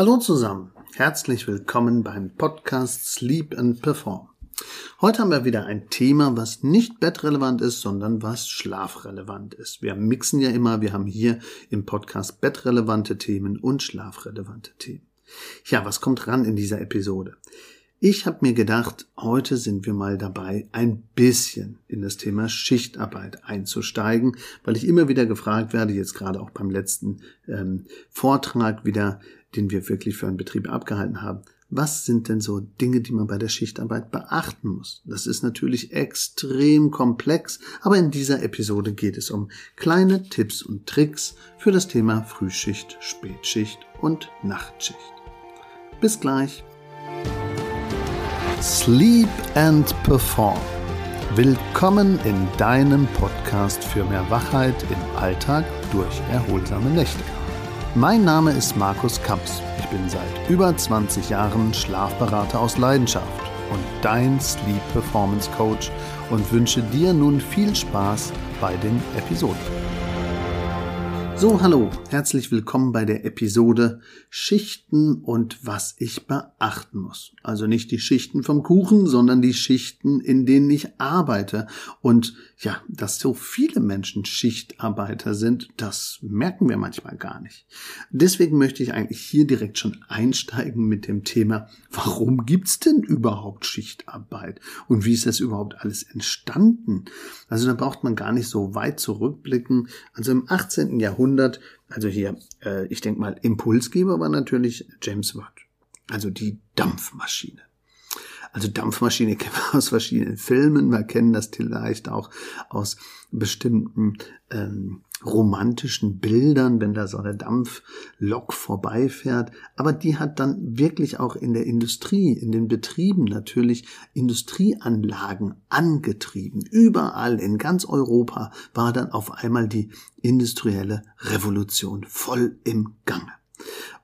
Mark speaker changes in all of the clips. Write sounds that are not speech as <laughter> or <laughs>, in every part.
Speaker 1: Hallo zusammen, herzlich willkommen beim Podcast Sleep and Perform. Heute haben wir wieder ein Thema, was nicht bettrelevant ist, sondern was schlafrelevant ist. Wir mixen ja immer, wir haben hier im Podcast bettrelevante Themen und schlafrelevante Themen. Ja, was kommt ran in dieser Episode? Ich habe mir gedacht, heute sind wir mal dabei, ein bisschen in das Thema Schichtarbeit einzusteigen, weil ich immer wieder gefragt werde, jetzt gerade auch beim letzten ähm, Vortrag wieder, den wir wirklich für einen Betrieb abgehalten haben. Was sind denn so Dinge, die man bei der Schichtarbeit beachten muss? Das ist natürlich extrem komplex, aber in dieser Episode geht es um kleine Tipps und Tricks für das Thema Frühschicht, Spätschicht und Nachtschicht. Bis gleich. Sleep and Perform. Willkommen in deinem Podcast für mehr Wachheit im Alltag durch erholsame Nächte. Mein Name ist Markus Kamps. Ich bin seit über 20 Jahren Schlafberater aus Leidenschaft und dein Sleep Performance Coach und wünsche dir nun viel Spaß bei den Episoden. So, hallo, herzlich willkommen bei der Episode Schichten und was ich beachten muss. Also nicht die Schichten vom Kuchen, sondern die Schichten, in denen ich arbeite. Und ja, dass so viele Menschen Schichtarbeiter sind, das merken wir manchmal gar nicht. Deswegen möchte ich eigentlich hier direkt schon einsteigen mit dem Thema, warum gibt's denn überhaupt Schichtarbeit? Und wie ist das überhaupt alles entstanden? Also da braucht man gar nicht so weit zurückblicken. Also im 18. Jahrhundert Jahrhundert. Also hier, äh, ich denke mal, Impulsgeber war natürlich James Watt. Also die Dampfmaschine. Also Dampfmaschine <laughs> kennen wir aus verschiedenen Filmen. Wir kennen das vielleicht auch aus bestimmten ähm, romantischen Bildern, wenn da so eine Dampflok vorbeifährt. Aber die hat dann wirklich auch in der Industrie, in den Betrieben natürlich Industrieanlagen angetrieben. Überall in ganz Europa war dann auf einmal die industrielle Revolution voll im Gange.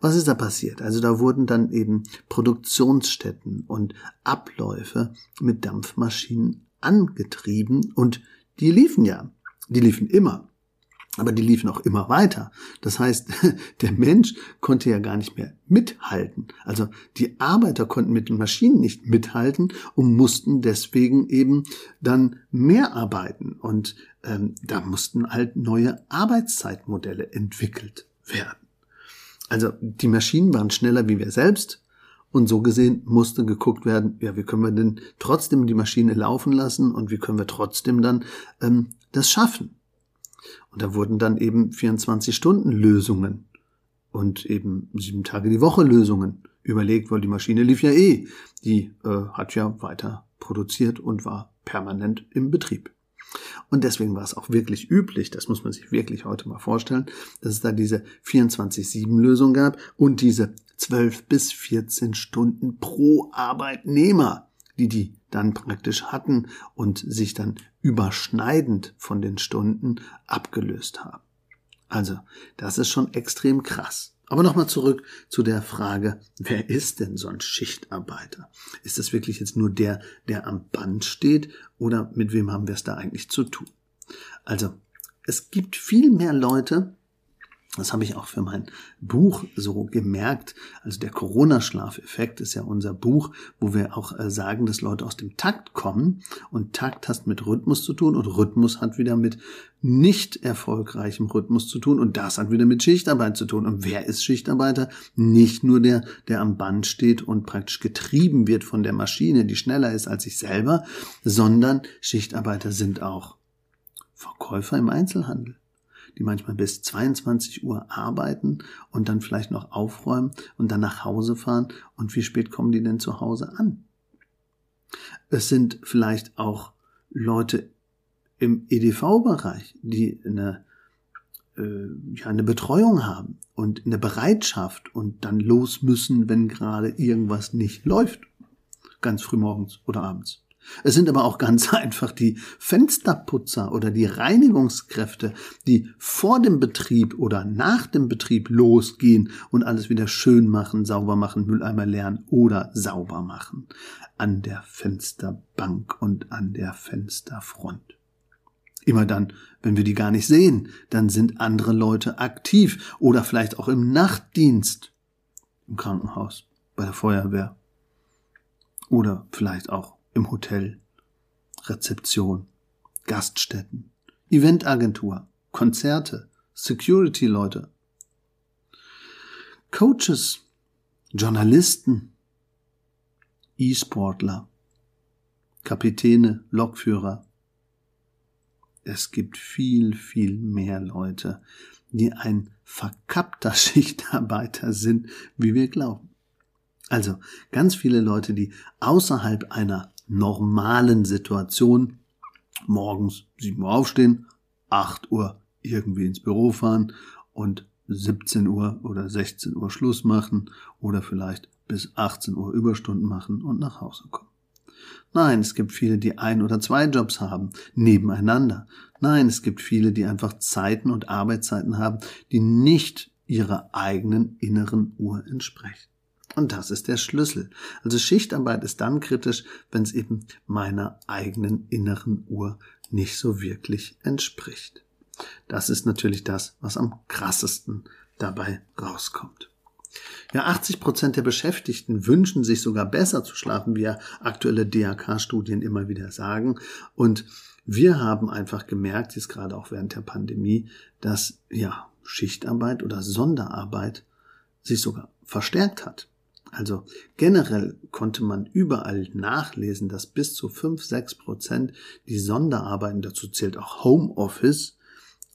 Speaker 1: Was ist da passiert? Also da wurden dann eben Produktionsstätten und Abläufe mit Dampfmaschinen angetrieben und die liefen ja. Die liefen immer. Aber die liefen auch immer weiter. Das heißt, <laughs> der Mensch konnte ja gar nicht mehr mithalten. Also die Arbeiter konnten mit den Maschinen nicht mithalten und mussten deswegen eben dann mehr arbeiten. Und ähm, da mussten halt neue Arbeitszeitmodelle entwickelt werden. Also die Maschinen waren schneller wie wir selbst. Und so gesehen musste geguckt werden, ja, wie können wir denn trotzdem die Maschine laufen lassen und wie können wir trotzdem dann ähm, das schaffen. Und da wurden dann eben 24-Stunden-Lösungen und eben sieben Tage die Woche Lösungen überlegt, weil die Maschine lief ja eh. Die äh, hat ja weiter produziert und war permanent im Betrieb. Und deswegen war es auch wirklich üblich, das muss man sich wirklich heute mal vorstellen, dass es da diese 24-7-Lösung gab und diese 12 bis 14 Stunden pro Arbeitnehmer, die die dann praktisch hatten und sich dann überschneidend von den Stunden abgelöst haben. Also, das ist schon extrem krass. Aber nochmal zurück zu der Frage, wer ist denn so ein Schichtarbeiter? Ist das wirklich jetzt nur der, der am Band steht oder mit wem haben wir es da eigentlich zu tun? Also, es gibt viel mehr Leute, das habe ich auch für mein Buch so gemerkt. Also der Corona-Schlafeffekt ist ja unser Buch, wo wir auch äh, sagen, dass Leute aus dem Takt kommen. Und Takt hat mit Rhythmus zu tun und Rhythmus hat wieder mit nicht erfolgreichem Rhythmus zu tun und das hat wieder mit Schichtarbeit zu tun. Und wer ist Schichtarbeiter? Nicht nur der, der am Band steht und praktisch getrieben wird von der Maschine, die schneller ist als ich selber, sondern Schichtarbeiter sind auch Verkäufer im Einzelhandel die manchmal bis 22 Uhr arbeiten und dann vielleicht noch aufräumen und dann nach Hause fahren. Und wie spät kommen die denn zu Hause an? Es sind vielleicht auch Leute im EDV-Bereich, die eine, äh, ja, eine Betreuung haben und eine Bereitschaft und dann los müssen, wenn gerade irgendwas nicht läuft. Ganz früh morgens oder abends. Es sind aber auch ganz <laughs> einfach die Fensterputzer oder die Reinigungskräfte, die vor dem Betrieb oder nach dem Betrieb losgehen und alles wieder schön machen, sauber machen, Mülleimer leeren oder sauber machen. An der Fensterbank und an der Fensterfront. Immer dann, wenn wir die gar nicht sehen, dann sind andere Leute aktiv oder vielleicht auch im Nachtdienst. im Krankenhaus, bei der Feuerwehr oder vielleicht auch im Hotel, Rezeption, Gaststätten, Eventagentur, Konzerte, Security-Leute, Coaches, Journalisten, E-Sportler, Kapitäne, Lokführer. Es gibt viel, viel mehr Leute, die ein verkappter <laughs> Schichtarbeiter sind, wie wir glauben. Also ganz viele Leute, die außerhalb einer normalen Situation morgens 7 Uhr aufstehen, 8 Uhr irgendwie ins Büro fahren und 17 Uhr oder 16 Uhr Schluss machen oder vielleicht bis 18 Uhr Überstunden machen und nach Hause kommen. Nein, es gibt viele, die ein oder zwei Jobs haben, nebeneinander. Nein, es gibt viele, die einfach Zeiten und Arbeitszeiten haben, die nicht ihrer eigenen inneren Uhr entsprechen. Und das ist der Schlüssel. Also Schichtarbeit ist dann kritisch, wenn es eben meiner eigenen inneren Uhr nicht so wirklich entspricht. Das ist natürlich das, was am krassesten dabei rauskommt. Ja, 80 Prozent der Beschäftigten wünschen sich sogar besser zu schlafen, wie ja aktuelle DAK-Studien immer wieder sagen. Und wir haben einfach gemerkt, jetzt gerade auch während der Pandemie, dass ja Schichtarbeit oder Sonderarbeit sich sogar verstärkt hat. Also generell konnte man überall nachlesen, dass bis zu 5, 6 Prozent die Sonderarbeiten, dazu zählt auch Homeoffice,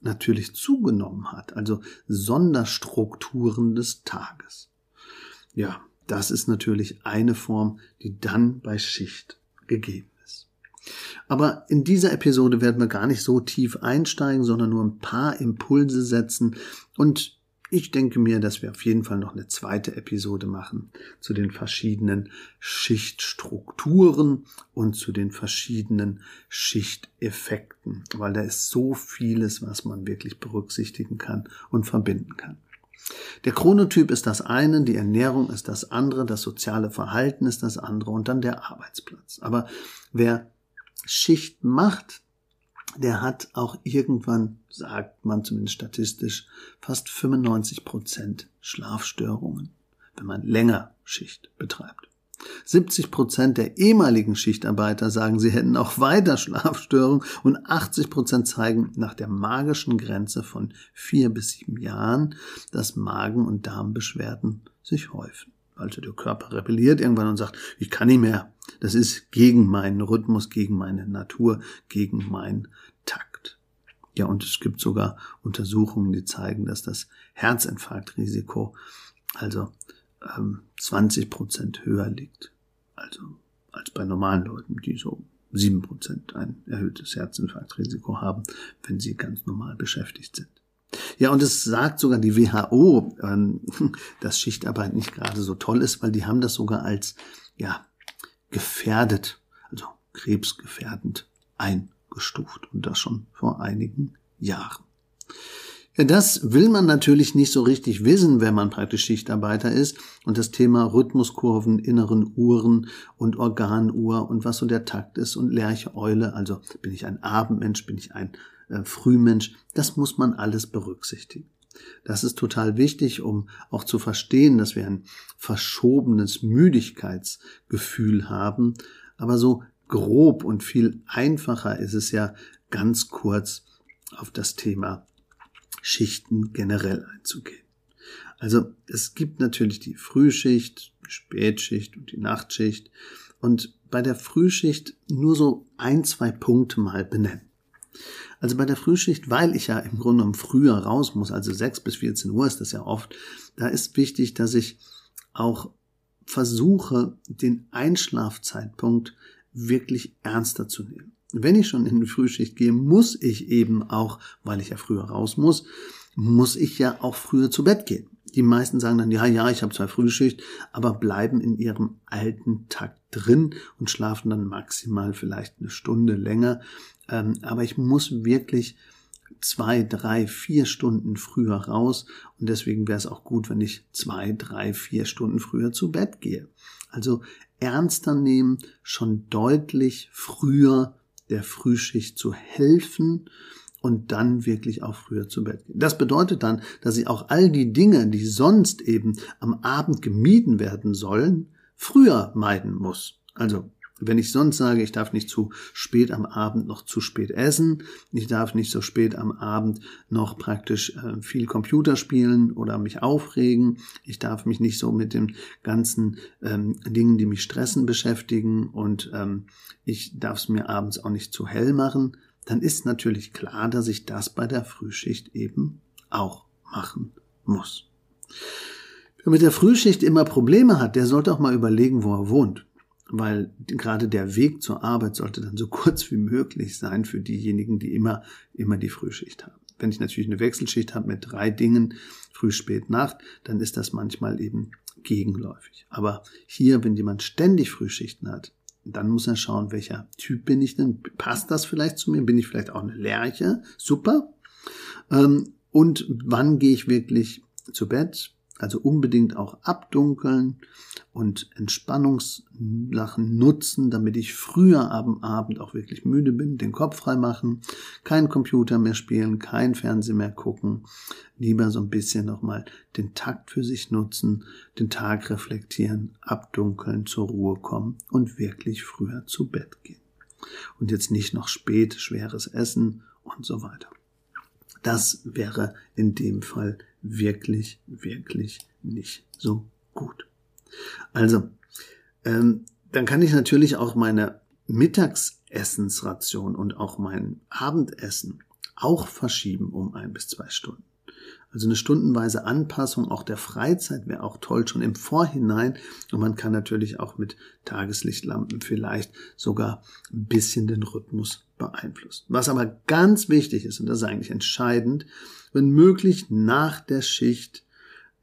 Speaker 1: natürlich zugenommen hat. Also Sonderstrukturen des Tages. Ja, das ist natürlich eine Form, die dann bei Schicht gegeben ist. Aber in dieser Episode werden wir gar nicht so tief einsteigen, sondern nur ein paar Impulse setzen und ich denke mir, dass wir auf jeden Fall noch eine zweite Episode machen zu den verschiedenen Schichtstrukturen und zu den verschiedenen Schichteffekten, weil da ist so vieles, was man wirklich berücksichtigen kann und verbinden kann. Der Chronotyp ist das eine, die Ernährung ist das andere, das soziale Verhalten ist das andere und dann der Arbeitsplatz. Aber wer Schicht macht, der hat auch irgendwann, sagt man zumindest statistisch, fast 95 Prozent Schlafstörungen, wenn man länger Schicht betreibt. 70 Prozent der ehemaligen Schichtarbeiter sagen, sie hätten auch weiter Schlafstörungen und 80 Prozent zeigen nach der magischen Grenze von vier bis sieben Jahren, dass Magen- und Darmbeschwerden sich häufen. Also der Körper rebelliert irgendwann und sagt, ich kann nicht mehr. Das ist gegen meinen Rhythmus, gegen meine Natur, gegen meinen Takt. Ja, und es gibt sogar Untersuchungen, die zeigen, dass das Herzinfarktrisiko also ähm, 20 Prozent höher liegt. Also als bei normalen Leuten, die so 7 Prozent ein erhöhtes Herzinfarktrisiko haben, wenn sie ganz normal beschäftigt sind. Ja, und es sagt sogar die WHO, ähm, <laughs> dass Schichtarbeit nicht gerade so toll ist, weil die haben das sogar als, ja, gefährdet, also krebsgefährdend eingestuft und das schon vor einigen Jahren. Ja, das will man natürlich nicht so richtig wissen, wenn man praktisch Schichtarbeiter ist und das Thema Rhythmuskurven, inneren Uhren und Organuhr und was so der Takt ist und Lerche Eule, also bin ich ein Abendmensch, bin ich ein äh, Frühmensch, das muss man alles berücksichtigen. Das ist total wichtig, um auch zu verstehen, dass wir ein verschobenes Müdigkeitsgefühl haben. Aber so grob und viel einfacher ist es ja ganz kurz auf das Thema Schichten generell einzugehen. Also es gibt natürlich die Frühschicht, die Spätschicht und die Nachtschicht und bei der Frühschicht nur so ein, zwei Punkte mal benennen. Also bei der Frühschicht, weil ich ja im Grunde genommen früher raus muss, also 6 bis 14 Uhr ist das ja oft, da ist wichtig, dass ich auch versuche, den Einschlafzeitpunkt wirklich ernster zu nehmen. Wenn ich schon in die Frühschicht gehe, muss ich eben auch, weil ich ja früher raus muss, muss ich ja auch früher zu Bett gehen. Die meisten sagen dann, ja, ja, ich habe zwar Frühschicht, aber bleiben in ihrem alten Takt drin und schlafen dann maximal vielleicht eine Stunde länger. Ähm, aber ich muss wirklich zwei, drei, vier Stunden früher raus und deswegen wäre es auch gut, wenn ich zwei, drei, vier Stunden früher zu Bett gehe. Also ernster nehmen, schon deutlich früher der Frühschicht zu helfen und dann wirklich auch früher zu Bett gehen. Das bedeutet dann, dass ich auch all die Dinge, die sonst eben am Abend gemieden werden sollen, früher meiden muss. Also wenn ich sonst sage, ich darf nicht zu spät am Abend noch zu spät essen, ich darf nicht so spät am Abend noch praktisch äh, viel Computer spielen oder mich aufregen, ich darf mich nicht so mit den ganzen ähm, Dingen, die mich stressen, beschäftigen und ähm, ich darf es mir abends auch nicht zu hell machen, dann ist natürlich klar, dass ich das bei der Frühschicht eben auch machen muss. Wer mit der Frühschicht immer Probleme hat, der sollte auch mal überlegen, wo er wohnt weil gerade der Weg zur Arbeit sollte dann so <laughs> kurz wie möglich sein für diejenigen, die immer, immer die Frühschicht haben. Wenn ich natürlich eine Wechselschicht habe mit drei Dingen, früh, spät, Nacht, dann ist das manchmal eben gegenläufig. Aber hier, wenn jemand ständig Frühschichten hat, dann muss er schauen, welcher Typ bin ich denn? Passt das vielleicht zu mir? Bin ich vielleicht auch eine Lerche? Super. Ähm, und wann gehe ich wirklich zu Bett? Also unbedingt auch abdunkeln und Entspannungslachen nutzen, damit ich früher am Abend auch wirklich müde bin, den Kopf frei machen, kein Computer mehr spielen, kein Fernsehen mehr gucken, lieber so ein bisschen nochmal den Takt für sich nutzen, den Tag reflektieren, abdunkeln, zur Ruhe kommen und wirklich früher zu Bett gehen. Und jetzt nicht noch spät schweres Essen und so weiter. Das wäre in dem Fall wirklich, wirklich nicht so gut. Also, ähm, dann kann ich natürlich auch meine Mittagsessensration und auch mein Abendessen auch verschieben um ein bis zwei Stunden. Also eine stundenweise Anpassung auch der Freizeit wäre auch toll schon im Vorhinein. Und man kann natürlich auch mit Tageslichtlampen vielleicht sogar ein bisschen den Rhythmus beeinflussen. Was aber ganz wichtig ist, und das ist eigentlich entscheidend, wenn möglich nach der Schicht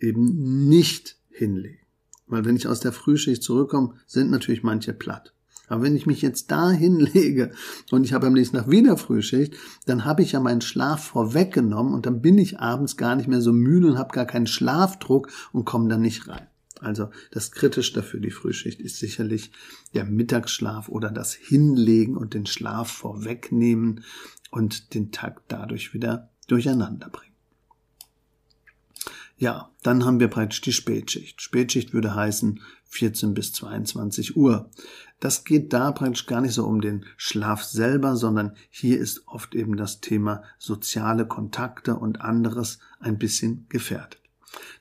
Speaker 1: eben nicht hinlegen. Weil wenn ich aus der Frühschicht zurückkomme, sind natürlich manche platt. Aber wenn ich mich jetzt da <laughs> hinlege und ich habe am nächsten Tag wieder Frühschicht, dann habe ich ja meinen Schlaf vorweggenommen und dann bin ich abends gar nicht mehr so müde und habe gar keinen Schlafdruck und komme dann nicht rein. Also das Kritischste für die Frühschicht ist sicherlich der Mittagsschlaf oder das Hinlegen und den Schlaf vorwegnehmen und den Tag dadurch wieder durcheinander bringen. Ja, dann haben wir praktisch die Spätschicht. Spätschicht würde heißen 14 bis 22 Uhr. Das geht da praktisch gar nicht so um den Schlaf selber, sondern hier ist oft eben das Thema soziale Kontakte und anderes ein bisschen gefährdet.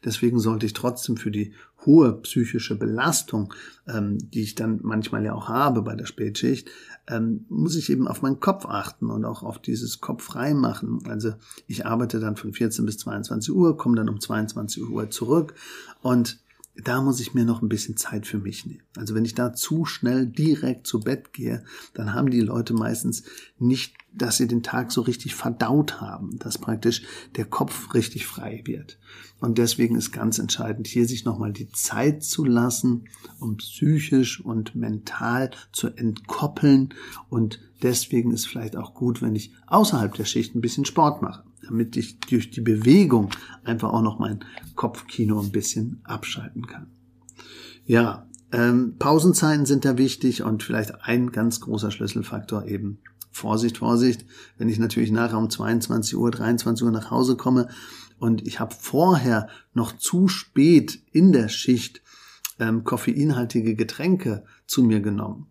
Speaker 1: Deswegen sollte ich trotzdem für die hohe psychische Belastung, ähm, die ich dann manchmal ja auch habe bei der Spätschicht, ähm, muss ich eben auf meinen Kopf achten und auch auf dieses Kopf frei machen. Also ich arbeite dann von 14 bis 22 Uhr, komme dann um 22 Uhr zurück und da muss ich mir noch ein bisschen Zeit für mich nehmen. Also wenn ich da zu schnell direkt zu Bett gehe, dann haben die Leute meistens nicht, dass sie den Tag so richtig verdaut haben, dass praktisch der Kopf richtig frei wird. Und deswegen ist ganz entscheidend, hier sich nochmal die Zeit zu lassen, um psychisch und mental zu entkoppeln. Und deswegen ist vielleicht auch gut, wenn ich außerhalb der Schicht ein bisschen Sport mache damit ich durch die Bewegung einfach auch noch mein Kopfkino ein bisschen abschalten kann. Ja, ähm, Pausenzeiten sind da wichtig und vielleicht ein ganz großer Schlüsselfaktor eben Vorsicht, Vorsicht, wenn ich natürlich nachher um 22 Uhr, 23 Uhr nach Hause komme und ich habe vorher noch zu spät in der Schicht ähm, koffeinhaltige Getränke zu mir genommen,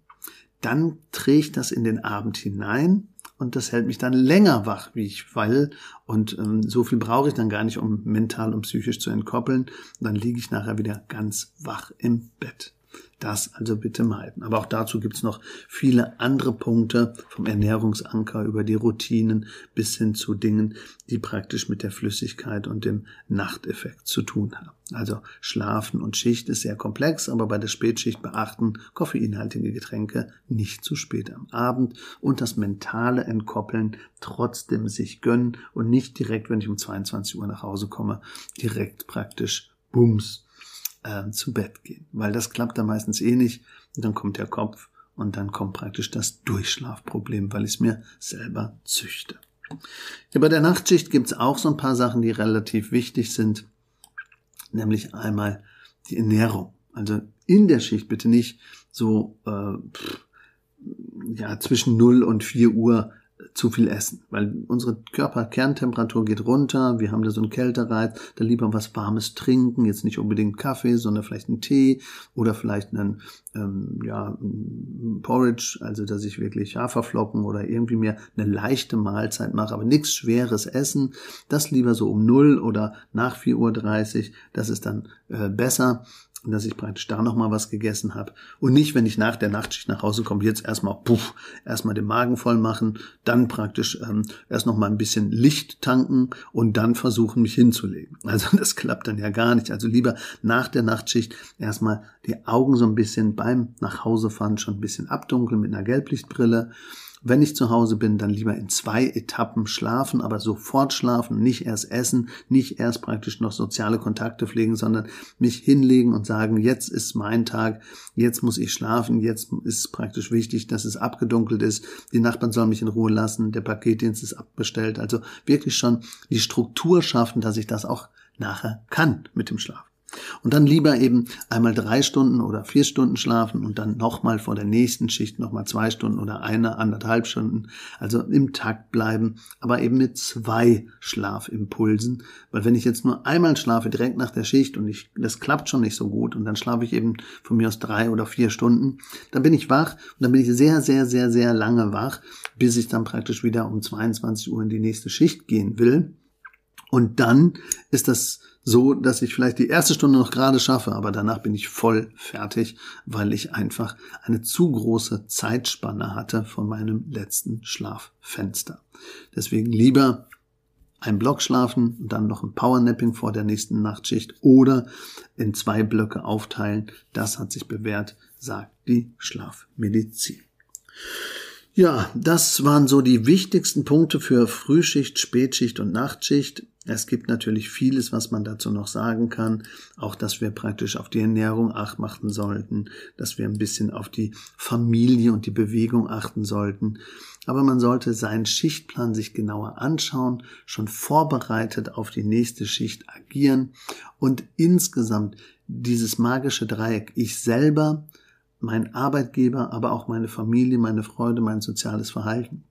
Speaker 1: dann trägt das in den Abend hinein und das hält mich dann länger wach, wie ich will. Und ähm, so viel brauche ich dann gar nicht, um mental und psychisch zu entkoppeln. Und dann liege ich nachher wieder ganz wach im Bett. Das also bitte meiden. Aber auch dazu gibt's noch viele andere Punkte, vom Ernährungsanker über die Routinen bis hin zu Dingen, die praktisch mit der Flüssigkeit und dem Nachteffekt zu tun haben. Also Schlafen und Schicht ist sehr komplex, aber bei der Spätschicht beachten koffeinhaltige Getränke nicht zu spät am Abend und das mentale Entkoppeln trotzdem sich gönnen und nicht direkt, wenn ich um 22 Uhr nach Hause komme, direkt praktisch Bums äh, zu Bett gehen, weil das klappt dann meistens eh nicht und dann kommt der Kopf und dann kommt praktisch das Durchschlafproblem, weil ich es mir selber züchte. Ja, bei der Nachtschicht gibt's auch so ein paar Sachen, die relativ wichtig sind, nämlich einmal die Ernährung. Also in der Schicht bitte nicht so äh, ja zwischen 0 und 4 Uhr zu viel essen, weil unsere Körperkerntemperatur geht runter, wir haben da so einen Kältereiz, da lieber was Warmes trinken, jetzt nicht unbedingt Kaffee, sondern vielleicht einen Tee oder vielleicht einen ähm, ja, Porridge, also dass ich wirklich Haferflocken oder irgendwie mehr eine leichte Mahlzeit mache, aber nichts schweres Essen, das lieber so um null oder nach 4.30 Uhr, das ist dann äh, besser dass ich praktisch da nochmal was gegessen habe. Und nicht, wenn ich nach der Nachtschicht nach Hause komme, jetzt erstmal, puff, erstmal den Magen voll machen, dann praktisch ähm, erst nochmal ein bisschen Licht tanken und dann versuchen, mich hinzulegen. <laughs> Also das klappt dann ja gar nicht. Also lieber nach der Nachtschicht erstmal die Augen so ein bisschen beim Nachhausefahren schon ein bisschen abdunkeln mit einer Gelblichtbrille wenn ich zu Hause bin, dann lieber in zwei Etappen schlafen, aber sofort schlafen, nicht erst essen, nicht erst praktisch noch soziale Kontakte pflegen, sondern mich hinlegen und sagen, jetzt ist mein Tag, jetzt muss ich schlafen, jetzt ist praktisch wichtig, dass es abgedunkelt ist, die Nachbarn sollen mich in Ruhe lassen, der Paketdienst ist abbestellt. Also wirklich schon die Struktur schaffen, dass ich das auch nachher kann mit dem Schlaf. Und dann lieber eben einmal drei Stunden oder vier Stunden schlafen und dann nochmal vor der nächsten Schicht nochmal zwei Stunden oder eine, anderthalb Stunden. Also im Takt bleiben, aber eben mit zwei Schlafimpulsen. Weil wenn ich jetzt nur einmal schlafe, direkt nach der Schicht und ich, das klappt schon nicht so gut und dann schlafe ich eben von mir aus drei oder vier Stunden, dann bin ich wach und dann bin ich sehr, sehr, sehr, sehr lange wach, bis ich dann praktisch wieder um 22 Uhr in die nächste Schicht gehen will. Und dann ist das so, dass ich vielleicht die erste Stunde noch gerade schaffe, aber danach bin ich voll fertig, weil ich einfach eine zu große Zeitspanne hatte von meinem letzten Schlaffenster. Deswegen lieber ein Block schlafen und dann noch ein Powernapping vor der nächsten Nachtschicht oder in zwei Blöcke aufteilen. Das hat sich bewährt, sagt die Schlafmedizin. Ja, das waren so die wichtigsten Punkte für Frühschicht, Spätschicht und Nachtschicht. Es gibt natürlich vieles, was man dazu noch sagen kann. Auch, dass wir praktisch auf die Ernährung acht machen sollten, dass wir ein bisschen auf die Familie und die Bewegung achten sollten. Aber man sollte seinen Schichtplan sich genauer anschauen, schon vorbereitet auf die nächste Schicht agieren und insgesamt dieses magische Dreieck, ich selber, mein Arbeitgeber, aber auch meine Familie, meine Freude, mein soziales Verhalten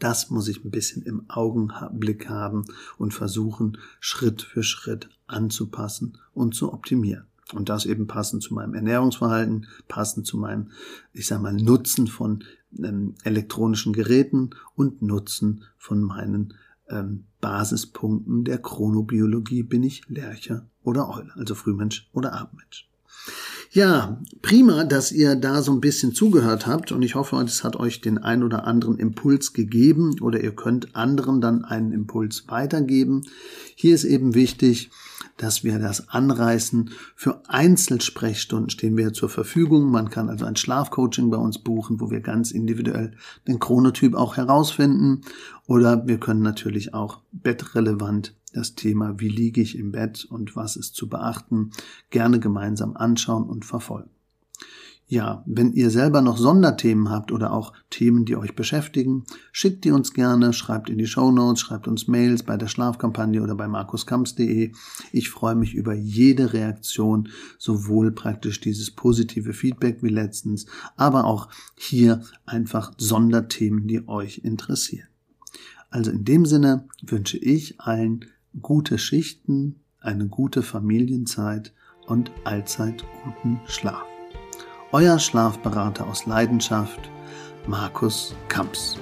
Speaker 1: das muss ich ein bisschen im Augenblick haben und versuchen, Schritt für Schritt anzupassen und zu optimieren. Und das eben passend zu meinem Ernährungsverhalten, passend zu meinem, ich sag mal, Nutzen von ähm, elektronischen Geräten und Nutzen von meinen ähm, Basispunkten der Chronobiologie. Bin ich Lerche oder Eule, also Frühmensch oder Abendmensch. Ja, prima, dass ihr da so ein bisschen zugehört habt und ich hoffe, es hat euch den ein oder anderen Impuls gegeben oder ihr könnt anderen dann einen Impuls weitergeben. Hier ist eben wichtig, dass wir das anreißen. Für Einzelsprechstunden stehen wir zur Verfügung. Man kann also ein Schlafcoaching bei uns buchen, wo wir ganz individuell den Chronotyp auch herausfinden. Oder wir können natürlich auch bettrelevant das Thema, wie liege ich im Bett und was ist zu beachten, gerne gemeinsam anschauen und verfolgen. Ja, wenn ihr selber noch Sonderthemen habt oder auch Themen, die euch beschäftigen, schickt die uns gerne, schreibt in die Show Notes, schreibt uns Mails bei der Schlafkampagne oder bei markuskamps.de. Ich freue mich über jede Reaktion, sowohl praktisch dieses positive Feedback wie letztens, aber auch hier einfach Sonderthemen, die euch interessieren. Also in dem Sinne wünsche ich allen gute Schichten, eine gute Familienzeit und allzeit guten Schlaf. Euer Schlafberater aus Leidenschaft, Markus Kamps.